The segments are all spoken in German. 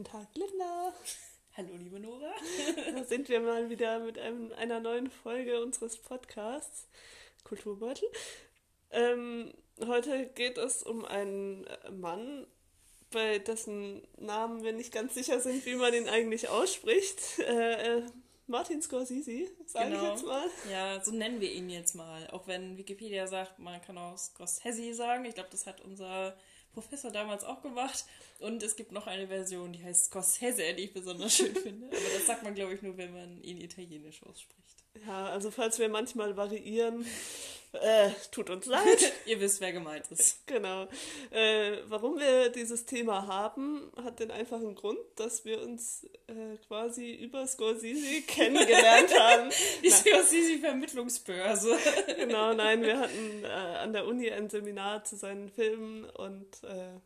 Guten Tag, Linda. Hallo, liebe Nora. Da sind wir mal wieder mit einem, einer neuen Folge unseres Podcasts Kulturbeutel. Ähm, heute geht es um einen Mann, bei dessen Namen wir nicht ganz sicher sind, wie man ihn eigentlich ausspricht. Äh, äh, Martin Scorsese, sage Genau. ich jetzt mal. Ja, so nennen wir ihn jetzt mal. Auch wenn Wikipedia sagt, man kann auch Scorsese sagen. Ich glaube, das hat unser Professor damals auch gemacht. Und es gibt noch eine Version, die heißt Scorsese, die ich besonders schön finde. Aber das sagt man, glaube ich, nur, wenn man ihn italienisch ausspricht. Ja, also falls wir manchmal variieren, äh, tut uns leid. Ihr wisst, wer gemeint ist. Genau. Äh, warum wir dieses Thema haben, hat den einfachen Grund, dass wir uns äh, quasi über Scorsese kennengelernt haben. Die Scorsese-Vermittlungsbörse. Genau, nein, wir hatten äh, an der Uni ein Seminar zu seinen Filmen und äh,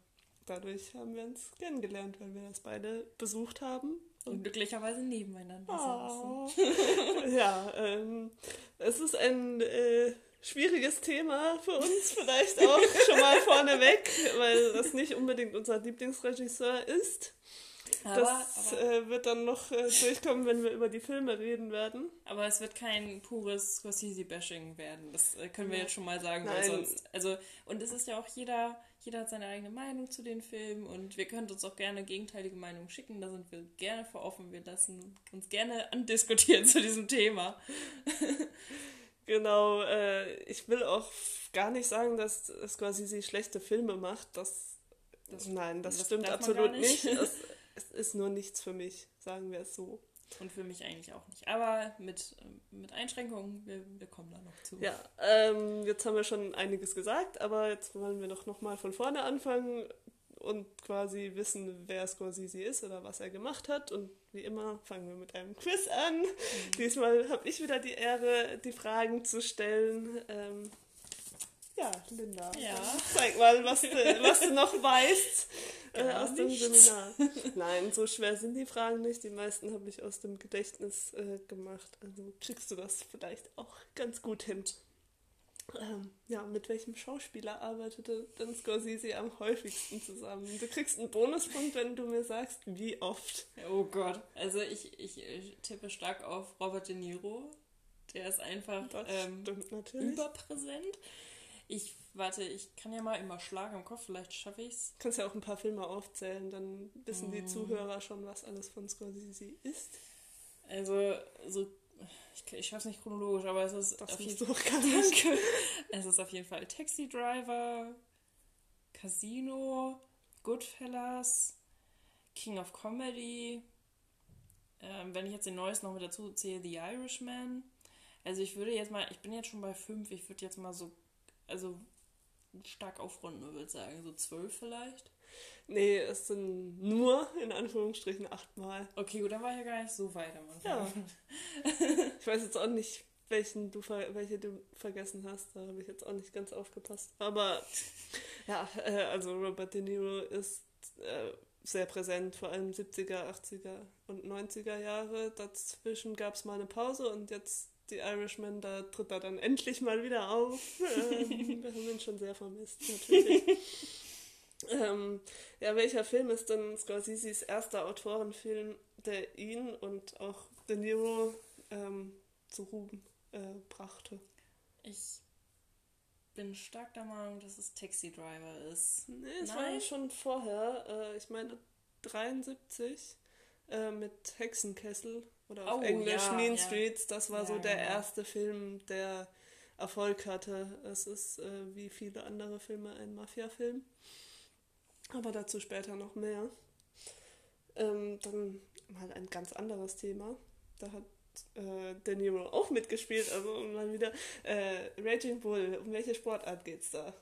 dadurch haben wir uns kennengelernt, weil wir das beide besucht haben. Und glücklicherweise nebeneinander Oh. saßen. Ja, ähm, es ist ein äh, schwieriges Thema für uns vielleicht auch schon mal vorneweg, weil das nicht unbedingt unser Lieblingsregisseur ist. Aber, Das aber, äh, wird dann noch äh, durchkommen, wenn wir über die Filme reden werden. aber es wird kein pures Scorsese-Bashing werden. Das äh, können wir jetzt schon mal sagen, weil sonst. Also, und es ist ja auch jeder, jeder hat seine eigene Meinung zu den Filmen und wir können uns auch gerne gegenteilige Meinungen schicken. Da sind wir gerne für offen. Wir lassen uns gerne andiskutieren zu diesem Thema. Genau, äh, ich will auch gar nicht sagen, dass Scorsese schlechte Filme macht. Das, Das- nein, das, das stimmt absolut nicht. nicht. Es, es ist nur nichts für mich, sagen wir es so. Und für mich eigentlich auch nicht. Aber mit, ähm, mit Einschränkungen, wir, wir kommen da noch zu. Ja, ähm, jetzt haben wir schon einiges gesagt, aber jetzt wollen wir doch nochmal von vorne anfangen und quasi wissen, wer Scorsese ist oder was er gemacht hat. Und wie immer fangen wir mit einem Quiz an. Mhm. Diesmal habe ich wieder die Ehre, die Fragen zu stellen. Ähm, ja, Linda, Ja. zeig mal, was du, was du noch weißt äh, aus dem nichts. Seminar. Nein, so schwer sind die Fragen nicht. Die meisten habe ich aus dem Gedächtnis äh, gemacht. Also kriegst du das vielleicht auch ganz gut hin. Ähm, ja, mit welchem Schauspieler arbeitete denn Scorsese am häufigsten zusammen? Du kriegst einen Bonuspunkt, wenn du mir sagst, wie oft. Oh Gott. Also ich, ich, tippe stark auf Robert De Niro. Der ist einfach Das ähm, überpräsent. Ich, warte, ich kann ja mal immer schlagen im Kopf, vielleicht schaffe ich's. Du kannst ja auch ein paar Filme aufzählen, dann wissen die Mm. Zuhörer schon, was alles von Scorsese ist. Also, so, ich, ich schaffe es nicht chronologisch, aber es ist Das auf jeden nicht. Danke. Es ist auf jeden Fall Taxi Driver, Casino, Goodfellas, King of Comedy. Ähm, wenn ich jetzt den neuesten noch mit dazu zähle, The Irishman. Also ich würde jetzt mal, ich bin jetzt schon bei fünf, ich würde jetzt mal so, also stark aufrunden, würde ich sagen, so zwölf vielleicht. Nee, es sind nur, in Anführungsstrichen, achtmal. Okay, gut, dann war ich ja gar nicht so weit am Ja. Anfang. Ich weiß jetzt auch nicht, welchen du ver welche du vergessen hast. Da habe ich jetzt auch nicht ganz aufgepasst. Aber ja, äh, also Robert De Niro ist äh, sehr präsent, vor allem 70er, 80er und 90er Jahre. Dazwischen gab es mal eine Pause und jetzt die Irishman, da tritt er dann endlich mal wieder auf. Ähm, wir haben ihn schon sehr vermisst, natürlich. Ähm, ja, welcher Film ist denn Scorseses erster Autorenfilm, der ihn und auch De Niro ähm, zu Ruhm äh, brachte? Ich bin stark der Meinung, dass es Taxi Driver ist. Nee, es war Nein? ja schon vorher, äh, ich meine 73 äh, mit Hexenkessel oder auf Oh, Englisch ja, Mean ja. Streets. Das war Ja, so der erste Film, der Erfolg hatte. Es ist äh, wie viele andere Filme ein Mafia-Film. Aber dazu später noch mehr. Ähm, dann mal ein ganz anderes Thema. Da hat äh, De Niro auch mitgespielt, also mal wieder äh, Raging Bull. Um welche Sportart geht's da?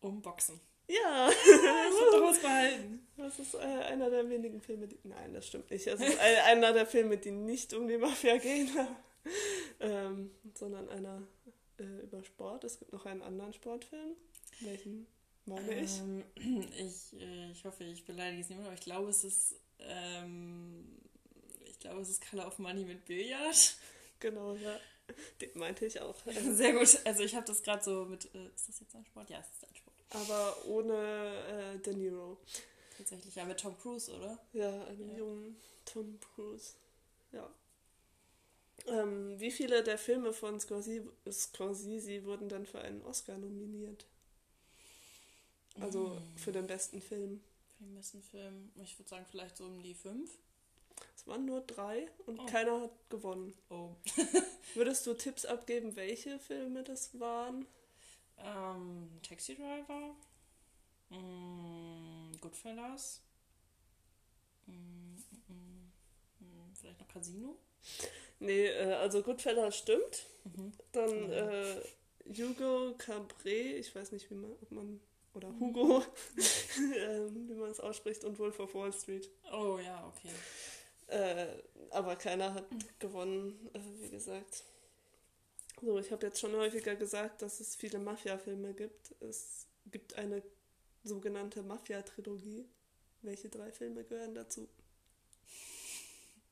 Um Boxen. Ja, was behalten. das ist äh, einer der wenigen Filme, die. Nein, das stimmt nicht. Es ist ein, einer der Filme, die nicht um die Mafia gehen, ähm, sondern einer äh, über Sport. Es gibt noch einen anderen Sportfilm. Welchen meine ich? Ähm, ich, äh, ich hoffe, ich beleidige es niemand, aber ich glaube, es ist. Ähm, ich glaube, es ist Color of Money mit Billard. Genau, ja. Den meinte ich auch. Sehr gut. Also, ich habe das gerade so mit. Äh, ist das jetzt ein Sport? Ja, es ist ein Sport. Aber ohne äh, De Niro. Tatsächlich, ja, mit Tom Cruise, oder? Ja, einem Ja. jungen Tom Cruise. Ja. Ähm, wie viele der Filme von Scorsese, Scorsese wurden dann für einen Oscar nominiert? Also Mm. für den besten Film. Für den besten Film, ich würde sagen, vielleicht so um die fünf. Es waren nur drei und Oh. keiner hat gewonnen. Oh. Würdest du Tipps abgeben, welche Filme das waren? Ähm, Taxi Driver. Mm, Goodfellas. Mm, mm, mm, mm, vielleicht noch Casino. Nee, äh, also Goodfellas stimmt. Mhm. Dann Ja. äh, Hugo Cabret, ich weiß nicht, wie man, ob man, oder Hugo, ähm, wie man es ausspricht, und Wolf of Wall Street. Oh ja, okay. Äh, aber keiner hat gewonnen, äh, wie gesagt. So, ich habe jetzt schon häufiger gesagt, dass es viele Mafia-Filme gibt. Es gibt eine sogenannte Mafia-Trilogie. Welche drei Filme gehören dazu?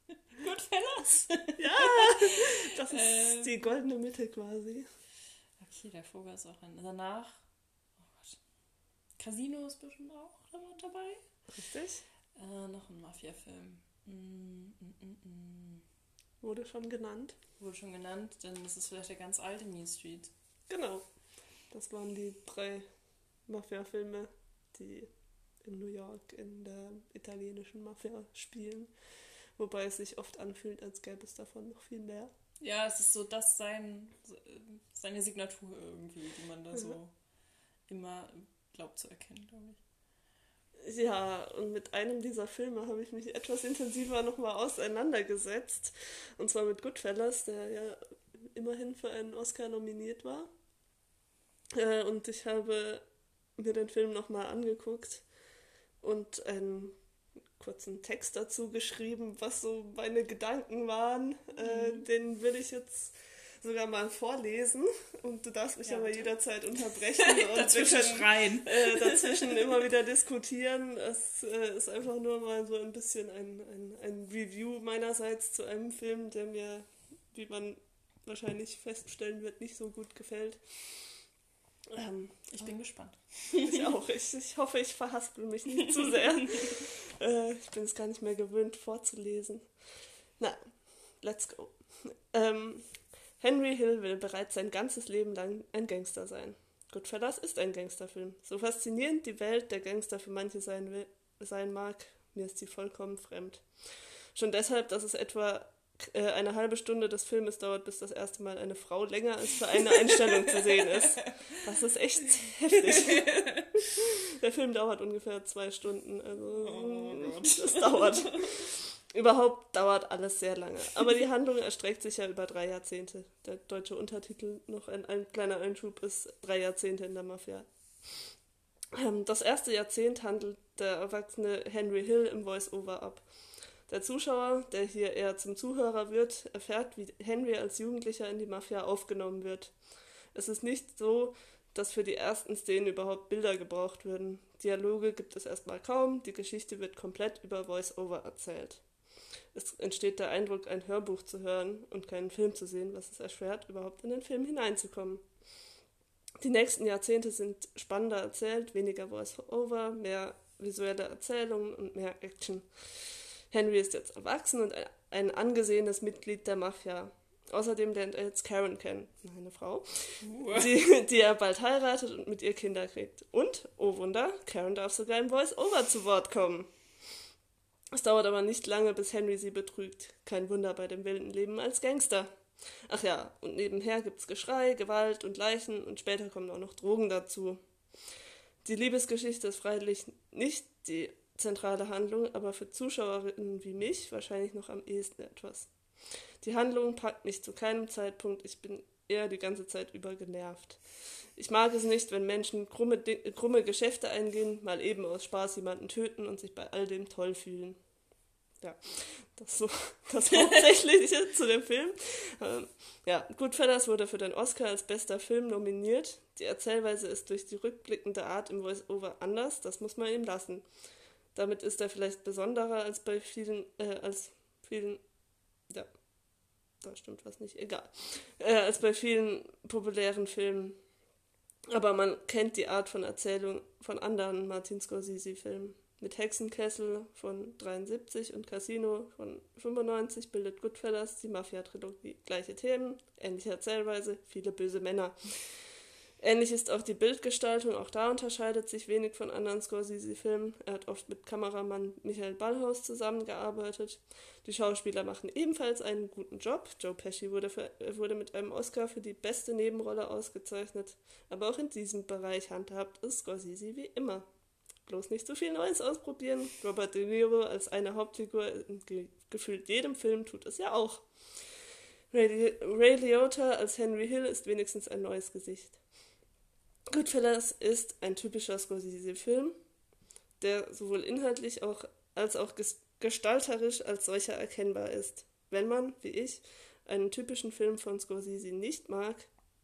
Goodfellas. Das ist Ähm. die goldene Mitte quasi. Okay, der Vogel ist auch ein. Danach. Casino ist bestimmt auch dabei. Richtig? Äh, noch ein Mafia-Film. Mm, mm, mm, mm. Wurde schon genannt. Wurde schon genannt, denn das ist vielleicht der ganz alte Mean Street. Genau. Das waren die drei Mafia-Filme, die in New York in der italienischen Mafia spielen. Wobei es sich oft anfühlt, als gäbe es davon noch viel mehr. Ja, es ist so das sein, seine Signatur irgendwie, die man da so immer glaubt zu erkennen, glaube ich. Ja, und mit einem dieser Filme habe ich mich etwas intensiver nochmal auseinandergesetzt. Und zwar mit Goodfellas, der ja immerhin für einen Oscar nominiert war. Äh, und ich habe mir den Film nochmal angeguckt und einen kurzen Text dazu geschrieben, was so meine Gedanken waren. Äh, den will ich jetzt sogar mal vorlesen. Und du darfst mich Ja, aber jederzeit unterbrechen. Und Dazwischen können- schreien. äh, dazwischen immer wieder diskutieren. Es äh, ist einfach nur mal so ein bisschen ein, ein, ein Review meinerseits zu einem Film, der mir, wie man wahrscheinlich feststellen wird, nicht so gut gefällt. Ähm, Ich bin gespannt. ich auch. Ich, ich hoffe, ich verhaspel mich nicht zu sehr. äh, ich bin es gar nicht mehr gewöhnt, vorzulesen. Na, let's go. Ähm, Henry Hill will bereits sein ganzes Leben lang ein Gangster sein. Goodfellas ist ein Gangsterfilm. So faszinierend die Welt der Gangster für manche sein, will, sein mag, mir ist sie vollkommen fremd. Schon deshalb, dass es etwa äh, eine halbe Stunde des Filmes dauert, bis das erste Mal eine Frau länger als für eine Einstellung zu sehen ist. Das ist echt heftig. Der Film dauert ungefähr zwei Stunden. Also Oh das dauert. Überhaupt dauert alles sehr lange. Aber die Handlung erstreckt sich ja über drei Jahrzehnte. Der deutsche Untertitel, noch ein, ein kleiner Einschub, ist drei Jahrzehnte in der Mafia. Ähm, Das erste Jahrzehnt handelt der erwachsene Henry Hill im Voice-Over ab. Der Zuschauer, der hier eher zum Zuhörer wird, erfährt, wie Henry als Jugendlicher in die Mafia aufgenommen wird. Es ist nicht so, dass für die ersten Szenen überhaupt Bilder gebraucht würden. Dialoge gibt es erstmal kaum, die Geschichte wird komplett über Voice-Over erzählt. Es entsteht der Eindruck, ein Hörbuch zu hören und keinen Film zu sehen, was es erschwert, überhaupt in den Film hineinzukommen. Die nächsten Jahrzehnte sind spannender erzählt, weniger Voice-Over, mehr visuelle Erzählungen und mehr Action. Henry ist jetzt erwachsen und ein- angesehenes Mitglied der Mafia. Außerdem lernt er jetzt Karen kennen, eine Frau, die, die er bald heiratet und mit ihr Kinder kriegt. Und, oh Wunder, Karen darf sogar im Voice-Over zu Wort kommen. Es dauert aber nicht lange, bis Henry sie betrügt. Kein Wunder bei dem wilden Leben als Gangster. Ach ja, und nebenher gibt's Geschrei, Gewalt und Leichen und später kommen auch noch Drogen dazu. Die Liebesgeschichte ist freilich nicht die zentrale Handlung, aber für Zuschauerinnen wie mich wahrscheinlich noch am ehesten etwas. Die Handlung packt mich zu keinem Zeitpunkt, ich bin eher die ganze Zeit über genervt. Ich mag es nicht, wenn Menschen krumme, krumme Geschäfte eingehen, mal eben aus Spaß jemanden töten und sich bei all dem toll fühlen. Ja, das so das Hauptsächliche zu dem Film. Ähm, ja, Goodfellas wurde für den Oscar als bester Film nominiert. Die Erzählweise ist durch die rückblickende Art im Voice-Over anders, das muss man ihm lassen. Damit ist er vielleicht besonderer als bei vielen, äh, als vielen, ja, da stimmt was nicht, egal, äh, als bei vielen populären Filmen. Aber man kennt die Art von Erzählung von anderen Martin Scorsese-Filmen. Mit Hexenkessel von 73 und Casino von 95 bildet Goodfellas die Mafia-Trilogie. Gleiche Themen, ähnliche Erzählweise, viele böse Männer. Ähnlich ist auch die Bildgestaltung, auch da unterscheidet sich wenig von anderen Scorsese-Filmen. Er hat oft mit Kameramann Michael Ballhaus zusammengearbeitet. Die Schauspieler machen ebenfalls einen guten Job. Joe Pesci wurde, für, wurde mit einem Oscar für die beste Nebenrolle ausgezeichnet. Aber auch in diesem Bereich handhabt es Scorsese wie immer. Bloß nicht so viel Neues ausprobieren. Robert De Niro als eine Hauptfigur in ge gefühlt jedem Film tut es ja auch. Ray, Ray Liotta als Henry Hill ist wenigstens ein neues Gesicht. Goodfellas ist ein typischer Scorsese-Film, der sowohl inhaltlich auch, als auch gestalterisch als solcher erkennbar ist. Wenn man, wie ich, einen typischen Film von Scorsese nicht mag,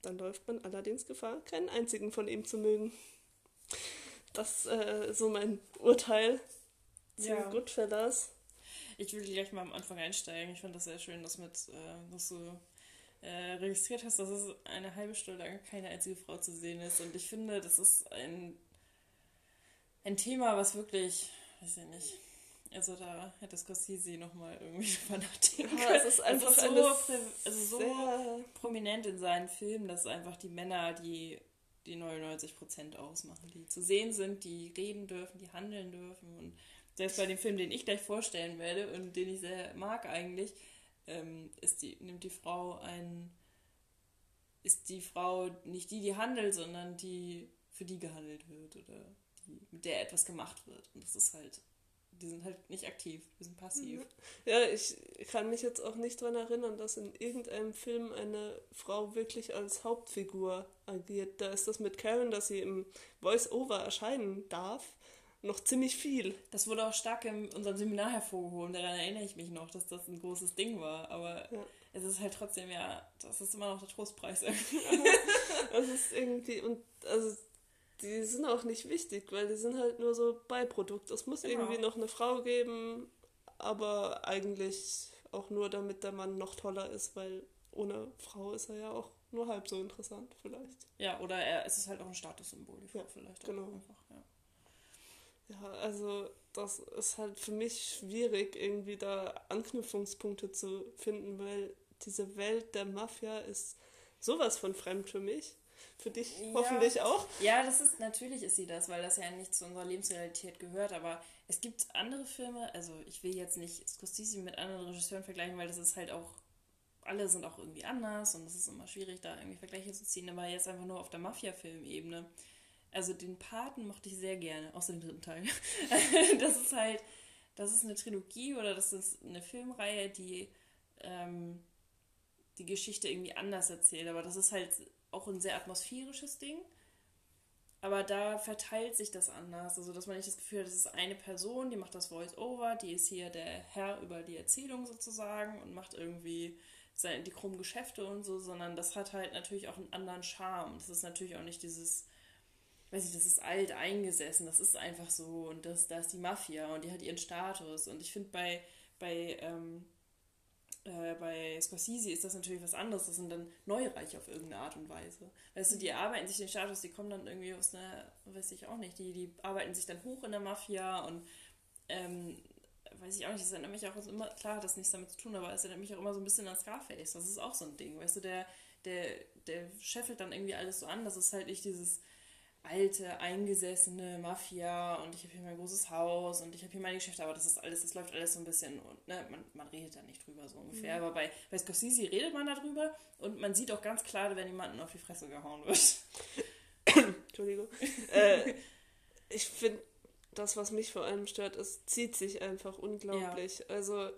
dann läuft man allerdings Gefahr, keinen einzigen von ihm zu mögen. Das ist äh, so mein Urteil zu ja. Goodfellas. Ich will gleich mal am Anfang einsteigen. Ich fand das sehr schön, dass, mit, äh, dass du äh, registriert hast, dass es eine halbe Stunde lang keine einzige Frau zu sehen ist. Und ich finde, das ist ein, ein Thema, was wirklich, weiß ich nicht, also da hätte Scorsese nochmal irgendwie drüber nachdenken können. Ja, es ist einfach ist so, also so prominent in seinen Filmen, dass einfach die Männer, die die 99% ausmachen, die zu sehen sind, die reden dürfen, die handeln dürfen. Und selbst bei dem Film, den ich gleich vorstellen werde und den ich sehr mag eigentlich, ähm, ist die, nimmt die Frau ein, ist die Frau nicht die, die handelt, sondern die, für die gehandelt wird oder die, mit der etwas gemacht wird. Und das ist halt, die sind halt nicht aktiv, die sind passiv. Ja, ich kann mich jetzt auch nicht daran erinnern, dass in irgendeinem Film eine Frau wirklich als Hauptfigur agiert. Da ist das mit Karen, dass sie im Voice-Over erscheinen darf noch ziemlich viel. Das wurde auch stark in unserem Seminar hervorgehoben, daran erinnere ich mich noch, dass das ein großes Ding war. Aber ja. es ist halt trotzdem ja, das ist immer noch der Trostpreis. das ist irgendwie, und also die sind auch nicht wichtig, weil die sind halt nur so Beiprodukt. Es muss genau. irgendwie noch eine Frau geben, aber eigentlich auch nur, damit der Mann noch toller ist, weil ohne Frau ist er ja auch nur halb so interessant vielleicht. Ja, oder er, es ist halt auch ein Statussymbol, die Frau ja, vielleicht. Genau. Einfach, ja. Ja, also das ist halt für mich schwierig, irgendwie da Anknüpfungspunkte zu finden, weil diese Welt der Mafia ist sowas von fremd für mich. Für dich ja. hoffentlich auch. Ja, das ist natürlich ist sie das, weil das ja nicht zu unserer Lebensrealität gehört. Aber es gibt andere Filme, also ich will jetzt nicht Scorsese mit anderen Regisseuren vergleichen, weil das ist halt auch, alle sind auch irgendwie anders und es ist immer schwierig, da irgendwie Vergleiche zu ziehen. Aber jetzt einfach nur auf der Mafia-Film-Ebene also den Paten mochte ich sehr gerne, außer den dritten Teil. das ist halt, das ist eine Trilogie oder das ist eine Filmreihe, die ähm, die Geschichte irgendwie anders erzählt. Aber das ist halt auch ein sehr atmosphärisches Ding. Aber da verteilt sich das anders. Also, dass man nicht das Gefühl hat, das ist eine Person, die macht das Voice-Over, die ist hier der Herr über die Erzählung sozusagen und macht irgendwie seine, die krummen Geschäfte und so, sondern das hat halt natürlich auch einen anderen Charme. Das ist natürlich auch nicht dieses weiß ich, das ist alt eingesessen, das ist einfach so und das, da ist die Mafia und die hat ihren Status und ich finde bei, bei, ähm, äh, bei Scorsese ist das natürlich was anderes, das sind dann Neureiche auf irgendeine Art und Weise. Weißt du, die arbeiten sich den Status, die kommen dann irgendwie aus einer, weiß ich auch nicht, die, die arbeiten sich dann hoch in der Mafia und ähm, weiß ich auch nicht, das erinnert mich auch immer, klar hat das nichts damit zu tun, aber es erinnert mich auch immer so ein bisschen an Scarface, das ist auch so ein Ding, weißt du, der, der, der scheffelt dann irgendwie alles so an, das ist halt nicht dieses alte, eingesessene Mafia und ich habe hier mein großes Haus und ich habe hier meine Geschäfte, aber das ist alles, das läuft alles so ein bisschen und ne, man, man redet da nicht drüber so ungefähr. Mhm. Aber bei, bei Scorsese redet man darüber und man sieht auch ganz klar, wenn jemanden auf die Fresse gehauen wird. Entschuldigung. äh, ich finde, das, was mich vor allem stört, es zieht sich einfach unglaublich. Ja. Also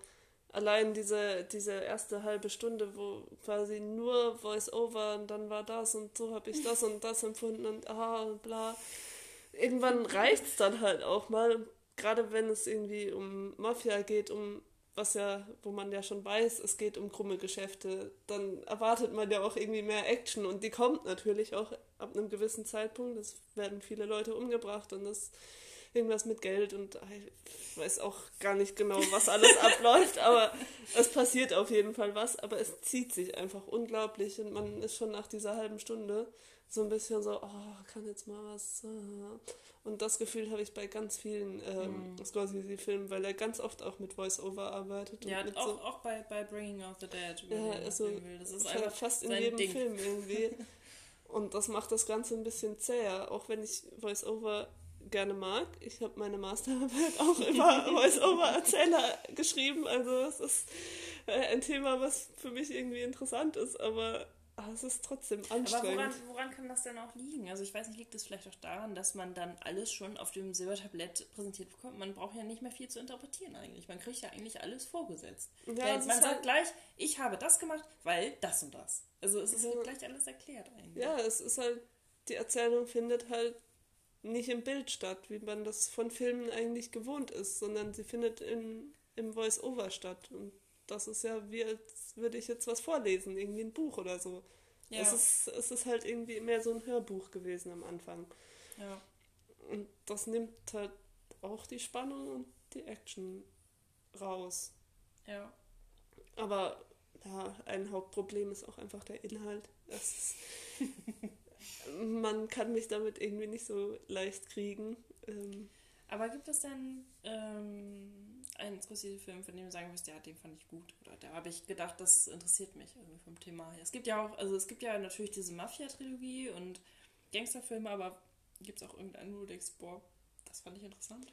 allein diese, diese erste halbe Stunde, wo quasi nur Voice-Over und dann war das und so habe ich das und das empfunden und aha und bla. Irgendwann reicht es dann halt auch mal, gerade wenn es irgendwie um Mafia geht, um was ja, wo man ja schon weiß, es geht um krumme Geschäfte, dann erwartet man ja auch irgendwie mehr Action und die kommt natürlich auch ab einem gewissen Zeitpunkt. Es werden viele Leute umgebracht und das irgendwas mit Geld und ich weiß auch gar nicht genau, was alles abläuft, aber es passiert auf jeden Fall was, aber es zieht sich einfach unglaublich und man ist schon nach dieser halben Stunde so ein bisschen so, oh, kann jetzt mal was. Äh. Und das Gefühl habe ich bei ganz vielen ähm, mm. Scorsese-Filmen, weil er ganz oft auch mit Voice-Over arbeitet. Ja, auch, so, auch bei, bei Bringing Out the Dead. Ja, also das ist einfach fast in jedem Ding. Film irgendwie. Und das macht das Ganze ein bisschen zäher, auch wenn ich Voice-Over gerne mag. Ich habe meine Masterarbeit auch über Voice-Over-Erzähler geschrieben, also es ist äh, ein Thema, was für mich irgendwie interessant ist, aber ah, es ist trotzdem anstrengend. Aber woran, woran kann das denn auch liegen? Also ich weiß nicht, liegt es vielleicht auch daran, dass man dann alles schon auf dem Silbertablett präsentiert bekommt? Man braucht ja nicht mehr viel zu interpretieren eigentlich. Man kriegt ja eigentlich alles vorgesetzt. Ja, man sagt halt gleich, ich habe das gemacht, weil das und das. Also es ist ja. gleich alles erklärt eigentlich. Ja, es ist halt, die Erzählung findet halt nicht im Bild statt, wie man das von Filmen eigentlich gewohnt ist, sondern sie findet in, im Voice-Over statt. Und das ist ja wie als würde ich jetzt was vorlesen, irgendwie ein Buch oder so. Ja. Es, ist, es ist halt irgendwie mehr so ein Hörbuch gewesen am Anfang. Ja. Und das nimmt halt auch die Spannung und die Action raus. Ja. Aber ja, ein Hauptproblem ist auch einfach der Inhalt. Man kann mich damit irgendwie nicht so leicht kriegen. Ähm, Aber gibt es denn ähm, einen Scorsese-Film, von dem du sagen wirst, ja, den fand ich gut. Oder da habe ich gedacht, das interessiert mich irgendwie vom Thema her. Es gibt ja auch, also es gibt ja natürlich diese Mafia-Trilogie und Gangsterfilme, aber gibt es auch irgendeinen, wo du denkst, boah, das fand ich interessant?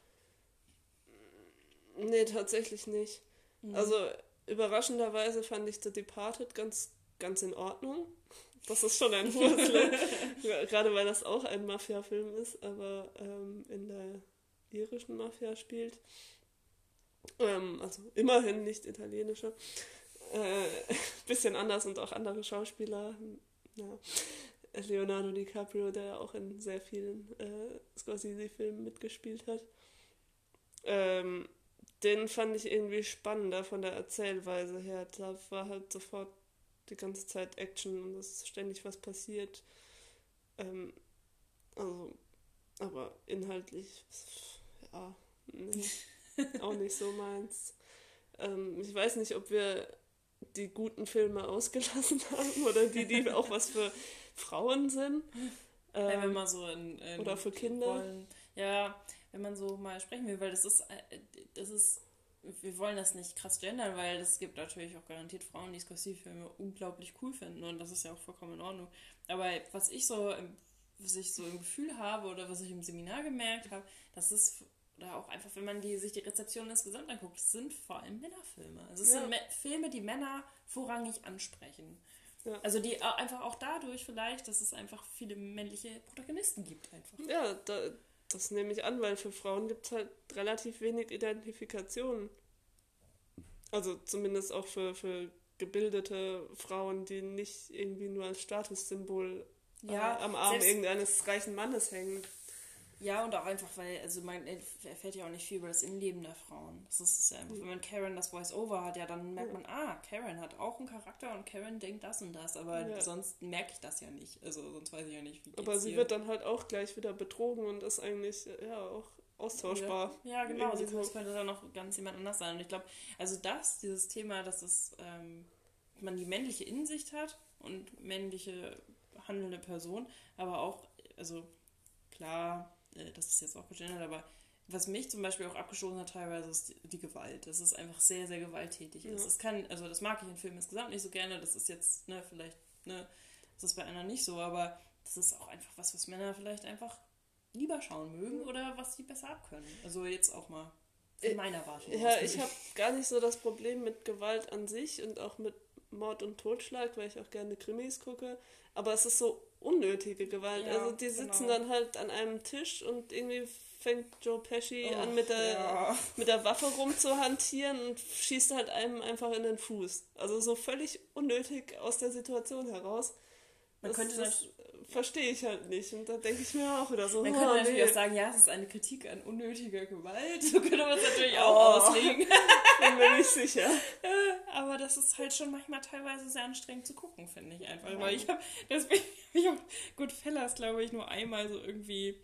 Nee, tatsächlich nicht. Mhm. Also überraschenderweise fand ich The Departed ganz, ganz in Ordnung. Das ist schon ein hohes Lob. Gerade weil das auch ein Mafia-Film ist, aber ähm, in der irischen Mafia spielt. Ähm, also immerhin nicht italienischer. Äh, bisschen anders und auch andere Schauspieler. Ja. Leonardo DiCaprio, der ja auch in sehr vielen äh, Scorsese-Filmen mitgespielt hat. Ähm, den fand ich irgendwie spannender von der Erzählweise her. Da war halt sofort die ganze Zeit Action und es ist ständig was passiert. Ähm, also, aber inhaltlich, ja, nee. auch nicht so meins. Ähm, ich weiß nicht, ob wir die guten Filme ausgelassen haben oder die, die auch was für Frauen sind. Ähm, ja, wenn man so in, in oder für Kinder. Wollen, ja, wenn man so mal sprechen will, weil das ist, äh, das ist, wir wollen das nicht krass gendern, weil es gibt natürlich auch garantiert Frauen, die Scorsese-Filme unglaublich cool finden und das ist ja auch vollkommen in Ordnung. Aber was ich so, was ich so im Gefühl habe oder was ich im Seminar gemerkt habe, das ist oder auch einfach, wenn man die, sich die Rezeption insgesamt anguckt, sind vor allem Männerfilme. Also es ja. sind Filme, die Männer vorrangig ansprechen. Ja. Also die einfach auch dadurch vielleicht, dass es einfach viele männliche Protagonisten gibt einfach. Ja, da, das nehme ich an, weil für Frauen gibt es halt relativ wenig Identifikation. Also zumindest auch für, für gebildete Frauen, die nicht irgendwie nur als Statussymbol ja, äh, am Arm irgendeines reichen Mannes hängen. Ja, und auch einfach, weil, also man erfährt ja auch nicht viel über das Innenleben der Frauen. Das ist ja einfach, wenn man Karen das Voice-Over hat, ja, dann merkt man, ah, Karen hat auch einen Charakter und Karen denkt das und das, aber ja. sonst merke ich das ja nicht. Also sonst weiß ich ja nicht, wie Aber sie hier. wird dann halt auch gleich wieder betrogen und ist eigentlich, ja, auch austauschbar. Ja, ja genau, sie so. könnte dann noch ganz jemand anders sein. Und ich glaube, also das, dieses Thema, dass es, ähm, man die männliche Innensicht hat und männliche handelnde Person, aber auch, also klar, äh, das ist jetzt auch gegendert, aber was mich zum Beispiel auch abgestoßen hat teilweise, ist die, Gewalt. Das ist einfach sehr, sehr gewalttätig. Ja. Das kann, also das mag ich in Filmen insgesamt nicht so gerne. Das ist jetzt, ne, vielleicht, ne, das ist bei einer nicht so, aber das ist auch einfach was, was Männer vielleicht einfach lieber schauen mögen oder was sie besser abkönnen. Also jetzt auch mal in meiner Erwartung. Ja, ich habe gar nicht so das Problem mit Gewalt an sich und auch mit Mord und Totschlag, weil ich auch gerne Krimis gucke. Aber es ist so unnötige Gewalt. Ja, also die sitzen genau. dann halt an einem Tisch und irgendwie fängt Joe Pesci oh, an mit der, ja. mit der Waffe rumzuhantieren und schießt halt einem einfach in den Fuß. Also so völlig unnötig aus der Situation heraus. Man das, könnte das verstehe ich halt nicht. Und da denke ich mir auch wieder so. Man oh, könnte natürlich nee. auch sagen, ja, es ist eine Kritik an unnötiger Gewalt. So könnte man es natürlich auch oh, auslegen. Bin mir nicht sicher. Aber das ist halt schon manchmal teilweise sehr anstrengend zu gucken, finde ich einfach. Weil ich habe, deswegen, ich habe Goodfellas, glaube ich, nur einmal so irgendwie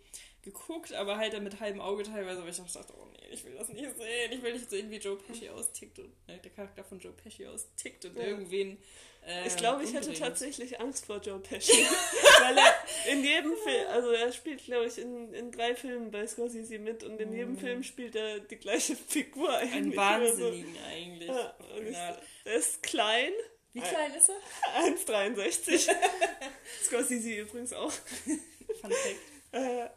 geguckt, aber halt dann mit halbem Auge teilweise, weil ich auch dachte, oh nee, ich will das nicht sehen. Ich will nicht sehen, wie Joe Pesci austickt und äh, der Charakter von Joe Pesci austickt und ja. irgendwen. Äh, ich glaube, ich hätte tatsächlich Angst vor Joe Pesci. weil er in jedem Film, also er spielt, glaube ich, in, in drei Filmen bei Scorsese mit und in jedem mm. Film spielt er die gleiche Figur eigentlich. Ein Wahnsinnigen so. eigentlich. Ja, ja. Er ist klein. Wie klein ist er? 1,63. Scorsese übrigens auch. Fun Fact. Äh,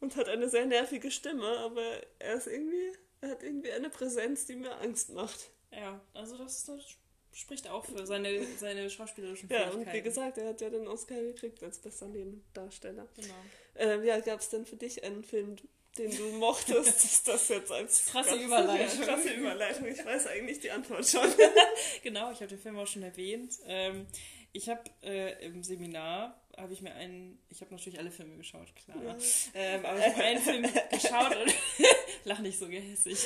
und hat eine sehr nervige Stimme, aber er ist irgendwie, er hat irgendwie eine Präsenz, die mir Angst macht. Ja, also das, das spricht auch für seine, seine schauspielerischen Fähigkeiten. Ja, und wie gesagt, er hat ja den Oscar gekriegt als bester Nebendarsteller. Genau. Ähm, ja, gab es denn für dich einen Film, den du mochtest? ist das jetzt als krasse Überleitung? Ja, krasse Überleitung. Ich weiß eigentlich die Antwort schon. genau, ich habe den Film auch schon erwähnt. Ähm, ich habe äh, im Seminar habe ich mir einen, ich habe natürlich alle Filme geschaut, klar. Ja. Ähm, aber ich habe einen Film geschaut und lach nicht so gehässig.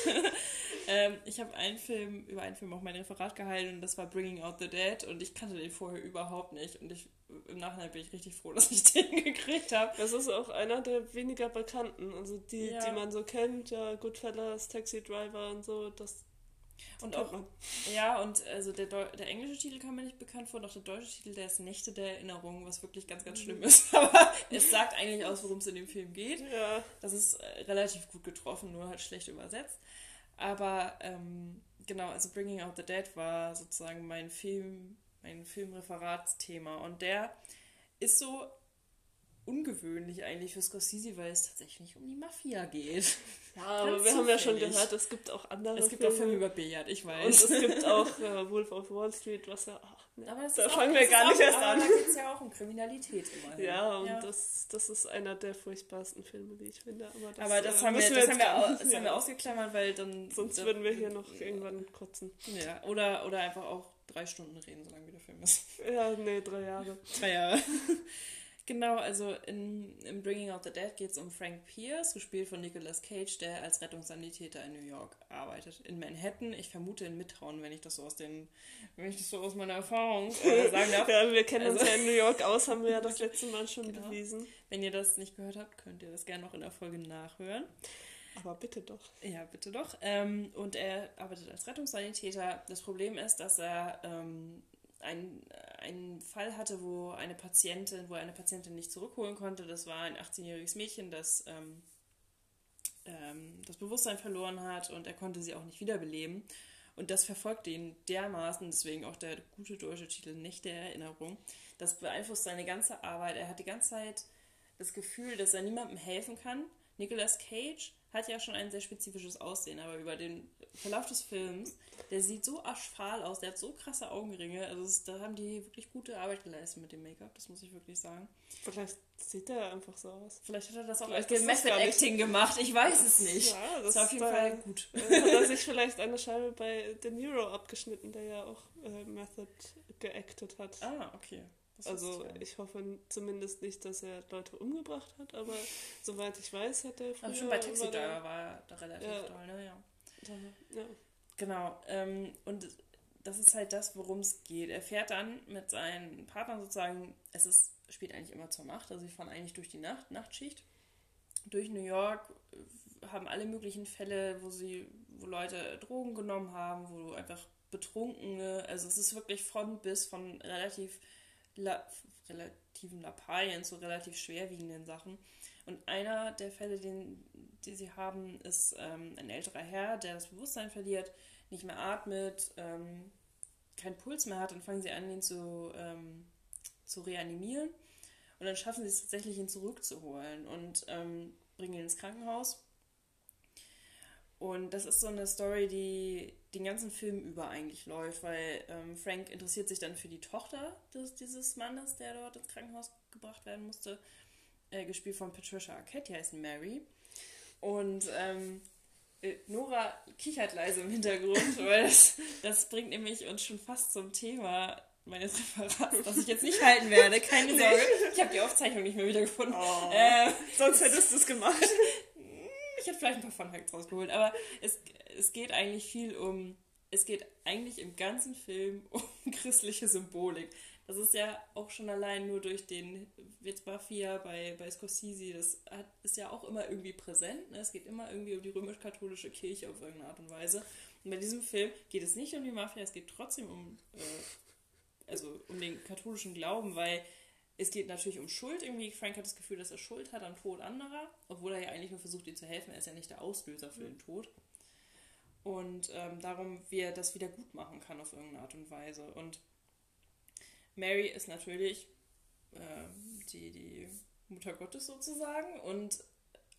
ähm, ich habe einen Film, über einen Film auch mein Referat gehalten und das war Bringing Out the Dead und ich kannte den vorher überhaupt nicht und ich, im Nachhinein bin ich richtig froh, dass ich den gekriegt habe. Das ist auch einer der weniger bekannten, also die, ja. die man so kennt, ja, Goodfellas, Taxi Driver und so, das und auch, ja, und also der, der englische Titel kam mir nicht bekannt vor, doch der deutsche Titel, der ist Nächte der Erinnerung, was wirklich ganz, ganz schlimm mhm. ist. Aber es sagt eigentlich aus, worum es in dem Film geht. Ja. Das ist äh, relativ gut getroffen, nur halt schlecht übersetzt. Aber ähm, genau, also Bringing Out the Dead war sozusagen mein Film, mein Filmreferatsthema. Und der ist so ungewöhnlich eigentlich für Scorsese, weil es tatsächlich um die Mafia geht. Ja, aber wir haben ja schon gehört, es gibt auch andere Es gibt Filme. auch Filme über Billard, ich weiß. Und es gibt auch äh, Wolf of Wall Street, was ja... Ach, ne, aber da fangen wir gar nicht erst an. Da geht es ja auch um Kriminalität immerhin. Ja, und ja. Das, das ist einer der furchtbarsten Filme, die ich finde. Aber das, aber das, äh, haben, wir, das, haben, wir, das ja. haben wir ausgeklammert, weil dann... Sonst dann, würden wir hier noch irgendwann kotzen. Ja, oder, oder einfach auch drei Stunden reden, solange wie der Film ist. Ja, nee, drei Jahre. Drei Jahre. Genau, also in, in Bringing Out the Dead geht es um Frank Pierce, gespielt von Nicolas Cage, der als Rettungssanitäter in New York arbeitet. In Manhattan, ich vermute in Midtown, wenn ich das so aus den, wenn ich das so aus meiner Erfahrung äh, sagen darf. ja, wir kennen also, uns ja in New York aus, haben wir ja das letzte Mal schon genau. bewiesen. Wenn ihr das nicht gehört habt, könnt ihr das gerne noch in der Folge nachhören. Aber bitte doch. Ja, bitte doch. Ähm, und er arbeitet als Rettungssanitäter. Das Problem ist, dass er ähm, ein, einen Fall hatte, wo eine Patientin, wo eine Patientin nicht zurückholen konnte. Das war ein 18-jähriges Mädchen, das ähm, ähm, das Bewusstsein verloren hat und er konnte sie auch nicht wiederbeleben. Und das verfolgt ihn dermaßen, deswegen auch der gute deutsche Titel Nicht der Erinnerung. Das beeinflusst seine ganze Arbeit. Er hat die ganze Zeit das Gefühl, dass er niemandem helfen kann. Nicolas Cage hat ja schon ein sehr spezifisches Aussehen, aber über den Verlauf des Films, der sieht so aschfahl aus, der hat so krasse Augenringe. Also das, da haben die wirklich gute Arbeit geleistet mit dem Make-up, das muss ich wirklich sagen. Vielleicht sieht er einfach so aus. Vielleicht hat er das auch als Method Acting gemacht, ich weiß es nicht. Ja, das, ist auf jeden Fall gut. Hat er sich vielleicht eine Scheibe bei The Nero abgeschnitten, der ja auch äh, Method geactet hat. Ah, okay. Also ich hoffe zumindest nicht, dass er Leute umgebracht hat, aber soweit ich weiß, hat er früher... Aber schon bei Taxi war er da relativ ja, doll, ne? Ja. Ja. Genau. Ähm, und das ist halt das, worum es geht. Er fährt dann mit seinen Partnern sozusagen, es ist, spielt eigentlich immer zur Nacht, also sie fahren eigentlich durch die Nacht, Nachtschicht, durch New York, haben alle möglichen Fälle, wo sie, wo Leute Drogen genommen haben, wo einfach Betrunkene, also es ist wirklich von bis von relativ la, relativen Lappalien zu relativ schwerwiegenden Sachen. Und einer der Fälle, den, die sie haben, ist ähm, ein älterer Herr, der das Bewusstsein verliert, nicht mehr atmet, ähm, keinen Puls mehr hat, dann fangen sie an, ihn zu, ähm, zu reanimieren. Und dann schaffen sie es tatsächlich, ihn zurückzuholen und ähm, bringen ihn ins Krankenhaus. Und das ist so eine Story, die den ganzen Film über eigentlich läuft, weil ähm, Frank interessiert sich dann für die Tochter des, dieses Mannes, der dort ins Krankenhaus gebracht werden musste, äh, gespielt von Patricia Arquette, die heißt Mary. Und ähm, äh, Nora kichert leise im Hintergrund, weil das, das bringt nämlich uns schon fast zum Thema meines Referats, das ich jetzt nicht halten werde. Keine Sorge. Ich habe die Aufzeichnung nicht mehr wiedergefunden. Oh, äh, sonst hättest du es gemacht. Ich hätte vielleicht ein paar Fun Facts rausgeholt, aber es, es geht eigentlich viel um. Es geht eigentlich im ganzen Film um christliche Symbolik. das ist ja auch schon allein nur durch den, jetzt Mafia bei, bei Scorsese, das hat, ist ja auch immer irgendwie präsent. Ne? Es geht immer irgendwie um die römisch-katholische Kirche auf irgendeine Art und Weise. Und bei diesem Film geht es nicht um die Mafia, es geht trotzdem um, äh, also um den katholischen Glauben, weil es geht natürlich um Schuld. Irgendwie, Frank hat das Gefühl, dass er Schuld hat am Tod anderer, obwohl er ja eigentlich nur versucht, ihnen zu helfen. Er ist ja nicht der Auslöser für den Tod. Und ähm, darum, wie er das wieder gut machen kann auf irgendeine Art und Weise. Und Mary ist natürlich äh, die, die Mutter Gottes sozusagen und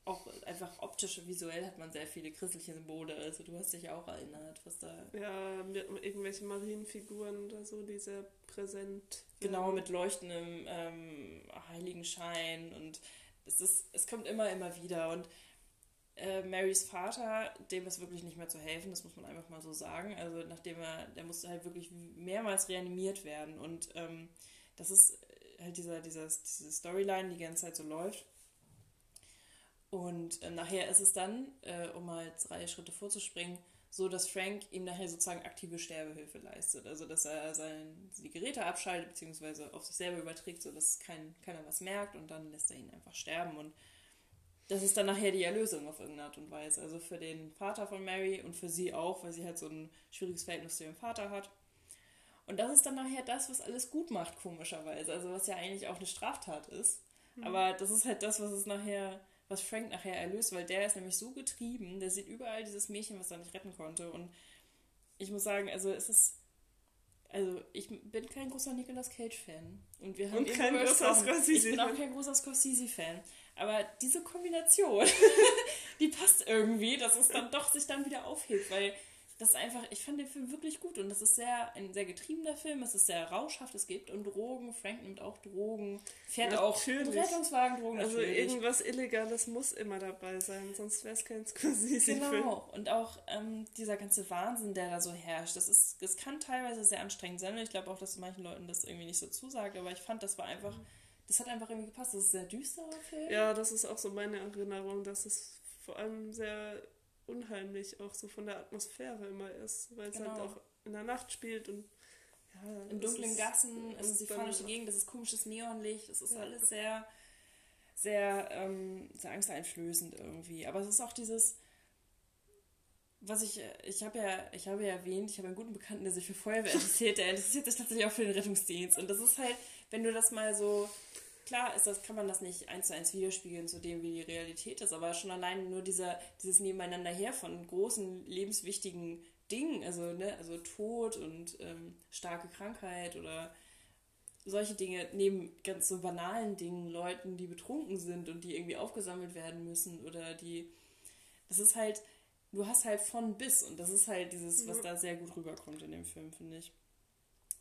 auch einfach optisch, visuell hat man sehr viele christliche Symbole. Also du hast dich auch erinnert, was da. Ja, irgendwelche Marienfiguren oder so, die sehr präsent. Genau, mit leuchtendem ähm, Heiligenschein und es ist, es kommt immer, immer wieder. Und äh, Marys Vater, dem ist wirklich nicht mehr zu helfen, das muss man einfach mal so sagen. Also nachdem er, der musste halt wirklich mehrmals reanimiert werden. Und ähm, das ist halt dieser, dieser, diese Storyline, die ganze Zeit so läuft. Und äh, nachher ist es dann, äh, um mal drei Schritte vorzuspringen, so dass Frank ihm nachher sozusagen aktive Sterbehilfe leistet. Also dass er sein, die Geräte abschaltet, beziehungsweise auf sich selber überträgt, sodass kein, keiner was merkt und dann lässt er ihn einfach sterben. Und das ist dann nachher die Erlösung auf irgendeine Art und Weise. Also für den Vater von Mary und für sie auch, weil sie halt so ein schwieriges Verhältnis zu ihrem Vater hat. Und das ist dann nachher das, was alles gut macht, komischerweise. Also was ja eigentlich auch eine Straftat ist. Mhm. Aber das ist halt das, was es nachher, was Frank nachher erlöst, weil der ist nämlich so getrieben, der sieht überall dieses Mädchen, was er nicht retten konnte. Und ich muss sagen, also es ist. Also, ich bin kein großer Nicolas Cage-Fan. Und wir haben und kein großer Scorsese. Ich bin auch kein großer Scorsese-Fan. Aber diese Kombination, die passt irgendwie, dass es dann doch sich dann wieder aufhebt, weil das ist einfach, ich fand den Film wirklich gut und das ist sehr, ein sehr getriebener Film, es ist sehr rauschhaft, es geht um Drogen, Frank nimmt auch Drogen, fährt natürlich. auch Rettungswagen, Drogen. Also natürlich. irgendwas Illegales muss immer dabei sein, sonst wäre es kein Scorsese-Film. Genau, und auch ähm, dieser ganze Wahnsinn, der da so herrscht, das, ist, das kann teilweise sehr anstrengend sein und ich glaube auch, dass manchen Leuten das irgendwie nicht so zusagt, aber ich fand, das war einfach... Das hat einfach irgendwie gepasst. Das ist ein sehr düsterer Film. Ja, das ist auch so meine Erinnerung, dass es vor allem sehr unheimlich auch so von der Atmosphäre immer ist, weil es halt genau. halt auch in der Nacht spielt und ja, in dunklen Gassen, es ist die spanische Gegend, das ist komisches Neonlicht, das ist ja. alles sehr, sehr, ähm, sehr angsteinflößend irgendwie. Aber es ist auch dieses, was ich, ich habe ja, ich habe ja erwähnt, ich habe einen guten Bekannten, der sich für Feuerwehr interessiert, der interessiert sich tatsächlich auch für den Rettungsdienst. Und das ist halt, wenn du das mal so, klar ist das, kann man das nicht eins zu eins widerspiegeln zu dem, wie die Realität ist, aber schon allein nur dieser, dieses Nebeneinander her von großen, lebenswichtigen Dingen, also, ne, also Tod und ähm, starke Krankheit oder solche Dinge, neben ganz so banalen Dingen, Leuten, die betrunken sind und die irgendwie aufgesammelt werden müssen oder die, das ist halt, du hast halt von bis und das ist halt dieses, was da sehr gut rüberkommt in dem Film, finde ich.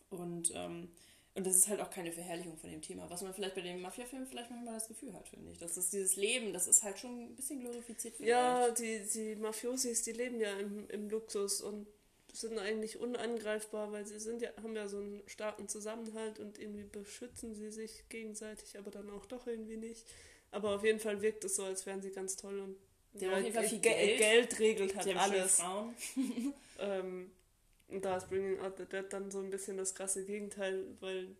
Und ähm, und das ist halt auch keine Verherrlichung von dem Thema, was man vielleicht bei dem Mafia-Film vielleicht manchmal das Gefühl hat, finde ich. Das ist dieses Leben, das ist halt schon ein bisschen glorifiziert. Vielleicht. Ja, die, die Mafiosis, die leben ja im, im Luxus und sind eigentlich unangreifbar, weil sie sind ja, haben ja so einen starken Zusammenhalt und irgendwie beschützen sie sich gegenseitig, aber dann auch doch irgendwie nicht. Aber auf jeden Fall wirkt es so, als wären sie ganz toll und die ja, auf jeden Fall viel Geld. Geld regelt halt alles. Frauen. ähm, und da ist Bringing Out the Dead dann so ein bisschen das krasse Gegenteil, weil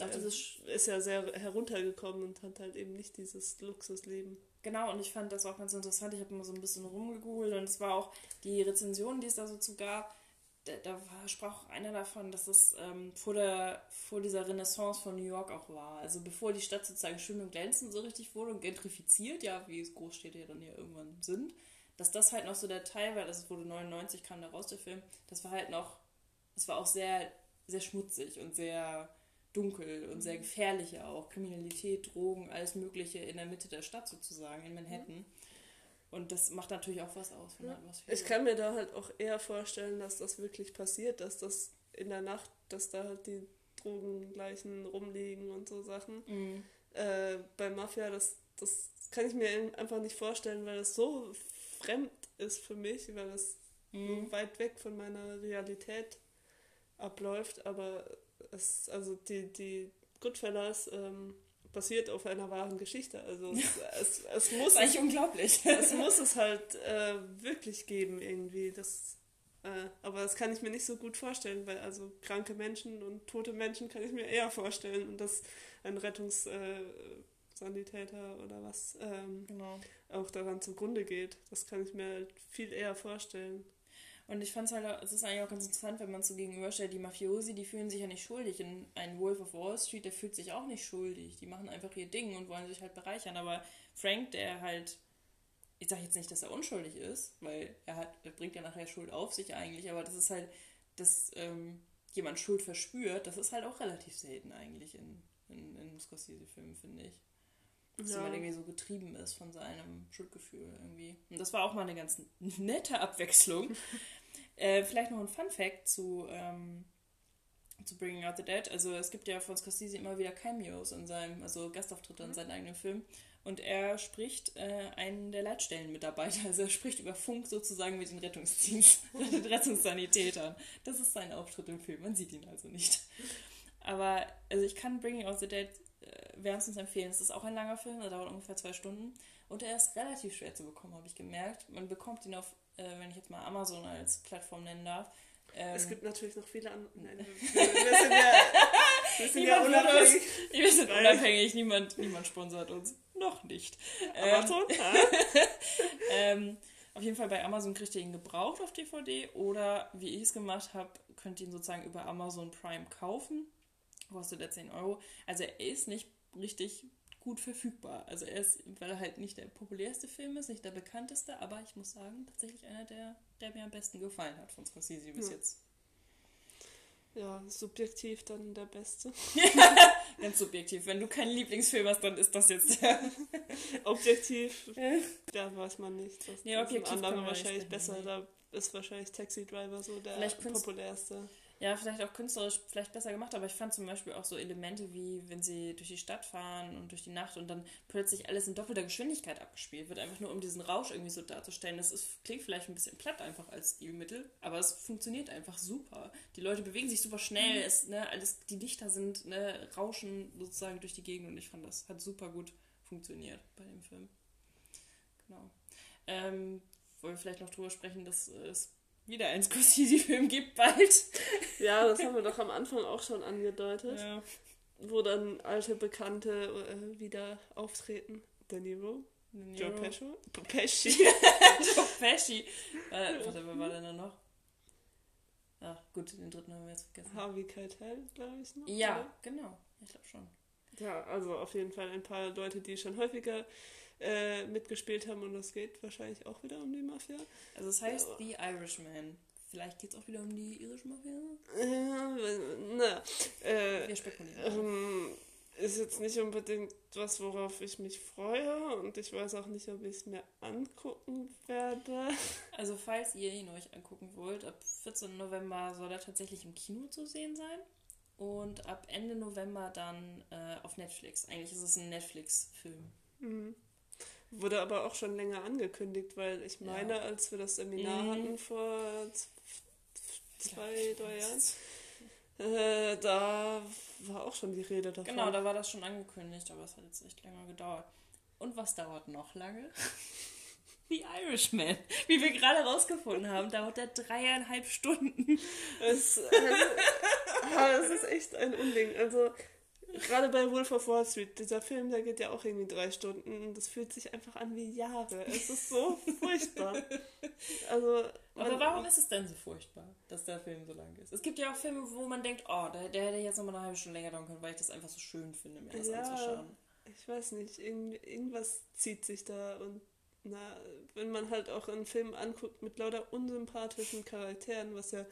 Ach, das ist, ist ja sehr heruntergekommen und hat halt eben nicht dieses Luxusleben. Genau, und ich fand das auch ganz interessant. Ich habe mal so ein bisschen rumgegoogelt und es war auch die Rezension, die es da so zu gab. Da, da sprach einer davon, dass es ähm, vor, der, vor dieser Renaissance von New York auch war. Also bevor die Stadt sozusagen schön und glänzend so richtig wurde und gentrifiziert, ja, wie es Großstädte ja dann ja irgendwann sind, dass das halt noch so der Teil war, das wurde 99, kam da raus der Film, das war halt noch, es war auch sehr, sehr schmutzig und sehr dunkel und sehr gefährlich auch. Kriminalität, Drogen, alles Mögliche in der Mitte der Stadt sozusagen, in Manhattan. Und das macht natürlich auch was aus von der Atmosphäre. Ich kann mir da halt auch eher vorstellen, dass das wirklich passiert, dass das in der Nacht, dass da halt die Drogengleichen rumliegen und so Sachen. Mhm. Äh, bei Mafia, das, das kann ich mir einfach nicht vorstellen, weil das so fremd ist für mich, weil es mhm. weit weg von meiner Realität abläuft. Aber es, also die, die Goodfellas ähm, basiert auf einer wahren Geschichte. Also es, es, es muss eigentlich unglaublich. es muss es halt äh, wirklich geben irgendwie. Das Äh, aber das kann ich mir nicht so gut vorstellen, weil also kranke Menschen und tote Menschen kann ich mir eher vorstellen und dass ein Rettungssanitäter oder was ähm, Genau. auch daran zugrunde geht. Das kann ich mir halt viel eher vorstellen. Und ich fand es halt, auch- es ist eigentlich auch ganz interessant, wenn man es so gegenüberstellt, die Mafiosi, die fühlen sich ja nicht schuldig. Und ein Wolf of Wall Street, der fühlt sich auch nicht schuldig. Die machen einfach ihr Ding und wollen sich halt bereichern. Aber Frank, der halt, ich sage jetzt nicht, dass er unschuldig ist, weil er hat, er bringt ja nachher Schuld auf sich eigentlich, aber das ist halt, dass ähm, jemand Schuld verspürt, das ist halt auch relativ selten eigentlich in, in, in Scorsese-Filmen, finde ich. Dass Ja. jemand irgendwie so getrieben ist von seinem Schuldgefühl irgendwie. Und das war auch mal eine ganz nette Abwechslung. äh, vielleicht noch ein Fun Fact zu, ähm, zu Bringing Out the Dead. Also es gibt ja von Scorsese immer wieder Cameos in seinem, also Gastauftritte in seinen eigenen Filmen. Und er spricht äh, einen der Leitstellenmitarbeiter, also er spricht über Funk sozusagen mit den Rettungsdienst, den Rettungssanitätern. Das ist sein Auftritt im Film, man sieht ihn also nicht. Aber also ich kann Bringing Out the Dead wärmstens empfehlen. Es ist auch ein langer Film, er dauert ungefähr zwei Stunden. Und er ist relativ schwer zu bekommen, habe ich gemerkt. Man bekommt ihn auf, äh, wenn ich jetzt mal Amazon als Plattform nennen darf. Ähm, Es gibt natürlich noch viele andere. Nein, wir, wir sind ja, wir sind ja unabhängig. wir sind unabhängig, niemand, niemand sponsert uns. Noch nicht. Ähm, Amazon? Ja. ähm, auf jeden Fall bei Amazon kriegt ihr ihn gebraucht auf DVD oder wie ich es gemacht habe, könnt ihr ihn sozusagen über Amazon Prime kaufen. Kostet er 10 Euro. Also er ist nicht richtig gut verfügbar. Also er ist, weil er halt nicht der populärste Film ist, nicht der bekannteste, aber ich muss sagen, tatsächlich einer, der, der mir am besten gefallen hat von Scorsese bis Ja. jetzt. ja, subjektiv dann der Beste. Ganz subjektiv. Wenn du keinen Lieblingsfilm hast, dann ist das jetzt der. Objektiv, da weiß man nicht. Das, Nee, objektiv andere wahrscheinlich besser. Da ist wahrscheinlich Taxi Driver so der populärste. Ja, vielleicht auch künstlerisch vielleicht besser gemacht, aber ich fand zum Beispiel auch so Elemente wie, wenn sie durch die Stadt fahren und durch die Nacht und dann plötzlich alles in doppelter Geschwindigkeit abgespielt wird, einfach nur um diesen Rausch irgendwie so darzustellen. Das ist, klingt vielleicht ein bisschen platt einfach als Stilmittel, aber es funktioniert einfach super. Die Leute bewegen sich super schnell, es, ne, alles, die Lichter sind, ne, rauschen sozusagen durch die Gegend und ich fand, das hat super gut funktioniert bei dem Film. Genau. Ähm, wollen wir vielleicht noch drüber sprechen, dass es wieder einen Scorsese-Film gibt bald. Ja, das haben wir doch am Anfang auch schon angedeutet, Ja. wo dann alte Bekannte äh, wieder auftreten. De Niro, Joe Joe Pesci. Pesci. Joe Pesci. Äh, warte, wer war denn da noch? Ach, gut, den dritten haben wir jetzt vergessen. Harvey Keitel, glaube ich noch. Ja, oder? genau. Ich glaube schon. Ja, also auf jeden Fall ein paar Leute, die schon häufiger äh, mitgespielt haben und es geht wahrscheinlich auch wieder um die Mafia. Also es heißt Ja. The Irishman. Vielleicht geht es auch wieder um die irische Mafia? Äh, na, äh, Wir spekulieren. ähm, ist jetzt nicht unbedingt was, worauf ich mich freue und ich weiß auch nicht, ob ich es mir angucken werde. Also falls ihr ihn euch angucken wollt, ab 14. November soll er tatsächlich im Kino zu sehen sein. Und ab Ende November dann äh, auf Netflix. Eigentlich ist es ein Netflix-Film. Mhm. Wurde aber auch schon länger angekündigt, weil ich Ja. meine, als wir das Seminar Mhm. hatten vor zwei, drei Jahren, äh, da war auch schon die Rede davon. Genau, da war das schon angekündigt, aber es hat jetzt echt länger gedauert. Und was dauert noch lange? The Irishman. Wie wir gerade rausgefunden haben, dauert der dreieinhalb Stunden. Es, also, das ist echt ein Unding. Also, gerade bei Wolf of Wall Street, dieser Film, der geht ja auch irgendwie drei Stunden und das fühlt sich einfach an wie Jahre. Es ist so furchtbar. Also, Aber warum ist es denn so furchtbar, dass der Film so lang ist? Es gibt ja auch Filme, wo man denkt, oh, der, der hätte jetzt nochmal eine halbe Stunde länger dauern können, weil ich das einfach so schön finde, mir das Ja. anzuschauen. Ich weiß nicht, irgend, irgendwas zieht sich da und na, wenn man halt auch einen Film anguckt mit lauter unsympathischen Charakteren, was ja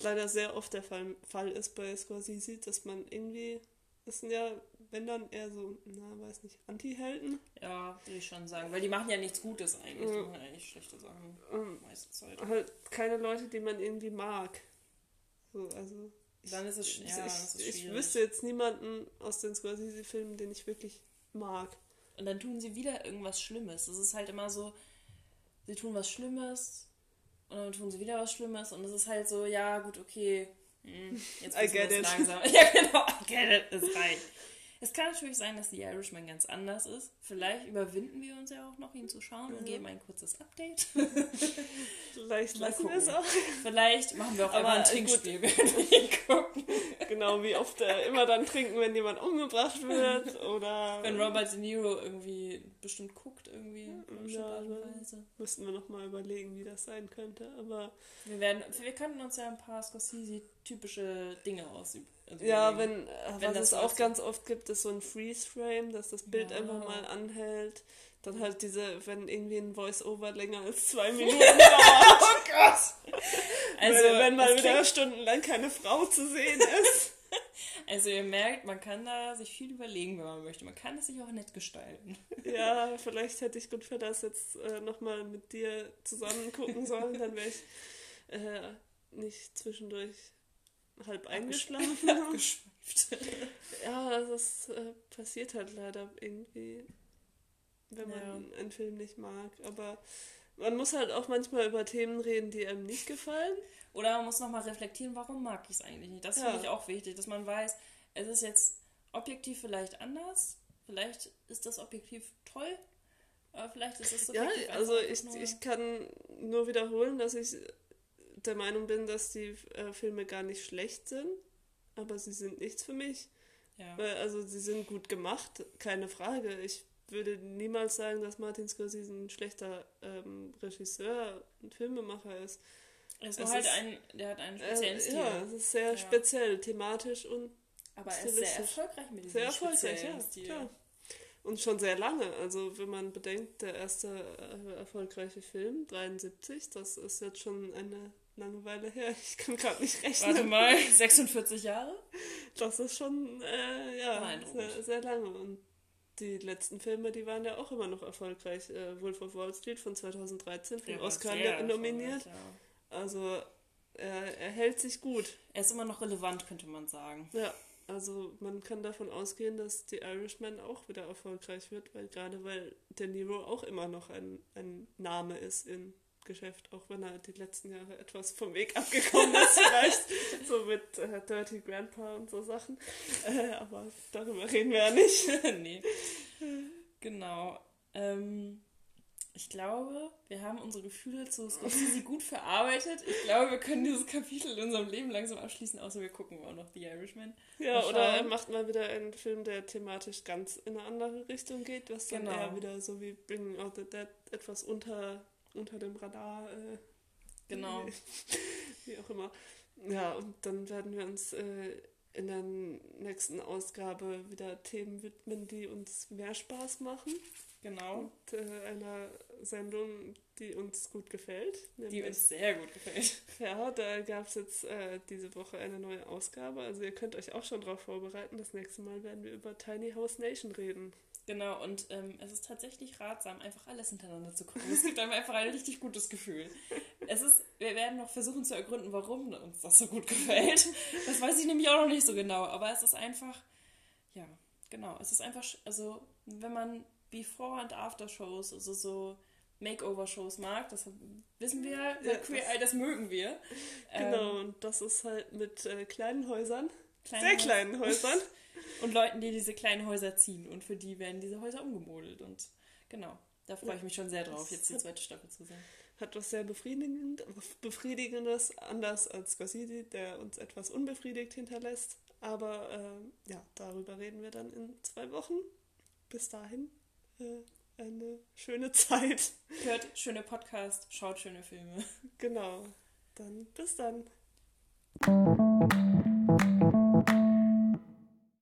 leider sehr oft der Fall, Fall ist bei Scorsese, dass man irgendwie, das sind ja, wenn dann eher so, na, weiß nicht, Anti-Helden. Ja, würde ich schon sagen. Weil die machen ja nichts Gutes eigentlich. Die machen eigentlich schlechte Sachen. Ähm, Meiste Zeit. halt keine Leute, die man irgendwie mag. So, also. ich- Dann ist es ich, ja, das ist ich, ich schwierig. wüsste jetzt niemanden aus den Scorsese-Filmen, den ich wirklich mag. Und dann tun sie wieder irgendwas Schlimmes. Es ist halt immer so, sie tun was Schlimmes und dann tun sie wieder was Schlimmes und es ist halt so, ja, gut, okay, hm, jetzt I get es it. langsam. Ja, genau, I get it, es reicht. Es kann natürlich sein, dass The Irishman ganz anders ist. Vielleicht überwinden wir uns ja auch noch, ihn zu schauen und geben ein kurzes Update. Vielleicht Mal lassen wir es auch. Vielleicht machen wir auch Aber, ein. Trinkspiel, während wir ihn gucken. Genau, wie oft äh, immer dann trinken, wenn jemand umgebracht wird oder Wenn Robert De Niro irgendwie bestimmt guckt, irgendwie Ja. Weise. müssten wir noch mal überlegen, wie das sein könnte. Aber Wir, werden, wir könnten uns ja ein paar Scorsese-typische Dinge aus. also ja, wenn, Wenn was das es auch ist. ganz oft gibt, ist so ein Freeze-Frame, dass das Bild Ja. einfach mal anhält. Dann halt diese, wenn irgendwie ein Voice-Over länger als zwei Minuten dauert. Oh Gott! Also, wenn, wenn mal das wieder klingt- stundenlang keine Frau zu sehen ist. also ihr merkt, man kann da sich viel überlegen, wenn man möchte. Man kann es sich auch nett gestalten. ja, vielleicht hätte ich Goodfellas jetzt äh, nochmal mit dir zusammen gucken sollen, dann wäre ich äh, nicht zwischendurch halb eingeschlafen. Abgeschweift. ja, das äh, passiert halt leider irgendwie, wenn man Ja. einen Film nicht mag. Aber man muss halt auch manchmal über Themen reden, die einem nicht gefallen. Oder man muss nochmal reflektieren, warum mag ich es eigentlich nicht. Das Ja. finde ich auch wichtig, dass man weiß, es ist jetzt objektiv vielleicht anders. Vielleicht ist das objektiv toll. Aber vielleicht ist es Ja, subjektiv also ich, ich kann nur wiederholen, dass ich der Meinung bin, dass die äh, Filme gar nicht schlecht sind, aber sie sind nichts für mich. ja. Weil, also sie sind gut gemacht, keine Frage. Ich würde niemals sagen, dass Martin Scorsese ein schlechter ähm, Regisseur und Filmemacher ist. Er ist es halt ist- ein, der hat einen Äh, speziellen Stil. ja, es ist sehr Ja. speziell, thematisch und aber er ist sehr erfolgreich mit diesem sehr erfolgreich, ja. Stil. Klar. Und schon sehr lange. Also wenn man bedenkt, der erste äh, erfolgreiche Film, 73, das ist jetzt schon eine lange Weile her. Ich kann gerade nicht rechnen. Warte mal, 46 Jahre? Das ist schon äh, ja, sehr, sehr lange. Und die letzten Filme, die waren ja auch immer noch erfolgreich. Äh, Wolf of Wall Street von 2013, für den Oscar nominiert. ja. Also er, er hält sich gut. Er ist immer noch relevant, könnte man sagen. Ja, also man kann davon ausgehen, dass The Irishman auch wieder erfolgreich wird, weil gerade weil De Niro auch immer noch ein, ein Name ist im Geschäft, auch wenn er die letzten Jahre etwas vom Weg abgekommen ist, vielleicht so mit äh, Dirty Grandpa und so Sachen. Äh, aber darüber reden wir ja nicht. nee. Genau. Ähm, ich glaube, wir haben unsere Gefühle zu Scorsese gut verarbeitet. Ich glaube, wir können dieses Kapitel in unserem Leben langsam abschließen, außer wir gucken auch noch The Irishman. Ja, oder er macht mal wieder einen Film, der thematisch ganz in eine andere Richtung geht, was dann Genau. eher wieder so wie Bringing Out the Dead etwas unter, unter dem Radar äh, Genau. Wie, auch immer. Ja, und dann werden wir uns äh, in der nächsten Ausgabe wieder Themen widmen, die uns mehr Spaß machen. Genau. Und äh, einer Sendung, die uns gut gefällt. Die uns sehr gut gefällt. ja, da gab es jetzt äh, diese Woche eine neue Ausgabe. Also ihr könnt euch auch schon darauf vorbereiten. Das nächste Mal werden wir über Tiny House Nation reden. Genau, und ähm, es ist tatsächlich ratsam, einfach alles hintereinander zu gucken. Es gibt einem einfach ein richtig gutes Gefühl. Es ist, wir werden noch versuchen zu ergründen, warum uns das so gut gefällt. Das weiß ich nämlich auch noch nicht so genau, aber es ist einfach, ja, genau, es ist einfach, also wenn man Before- und After-Shows, also so Makeover-Shows mag, das wissen wir, Ja, Queer das- Eye, das mögen wir. Genau, Ähm, und das ist halt mit äh, kleinen Häusern, kleine sehr kleinen Häusern. Und Leuten, die diese kleinen Häuser ziehen und für die werden diese Häuser umgemodelt und genau, da freue ich mich schon sehr drauf, jetzt die zweite Staffel zu sehen. hat was sehr befriedigend, Befriedigendes, anders als Scorsese, der uns etwas unbefriedigt hinterlässt. Aber ähm, ja, darüber reden wir dann in zwei Wochen. Bis dahin äh, eine schöne Zeit. Hört schöne Podcasts, schaut schöne Filme. Genau. Dann bis dann.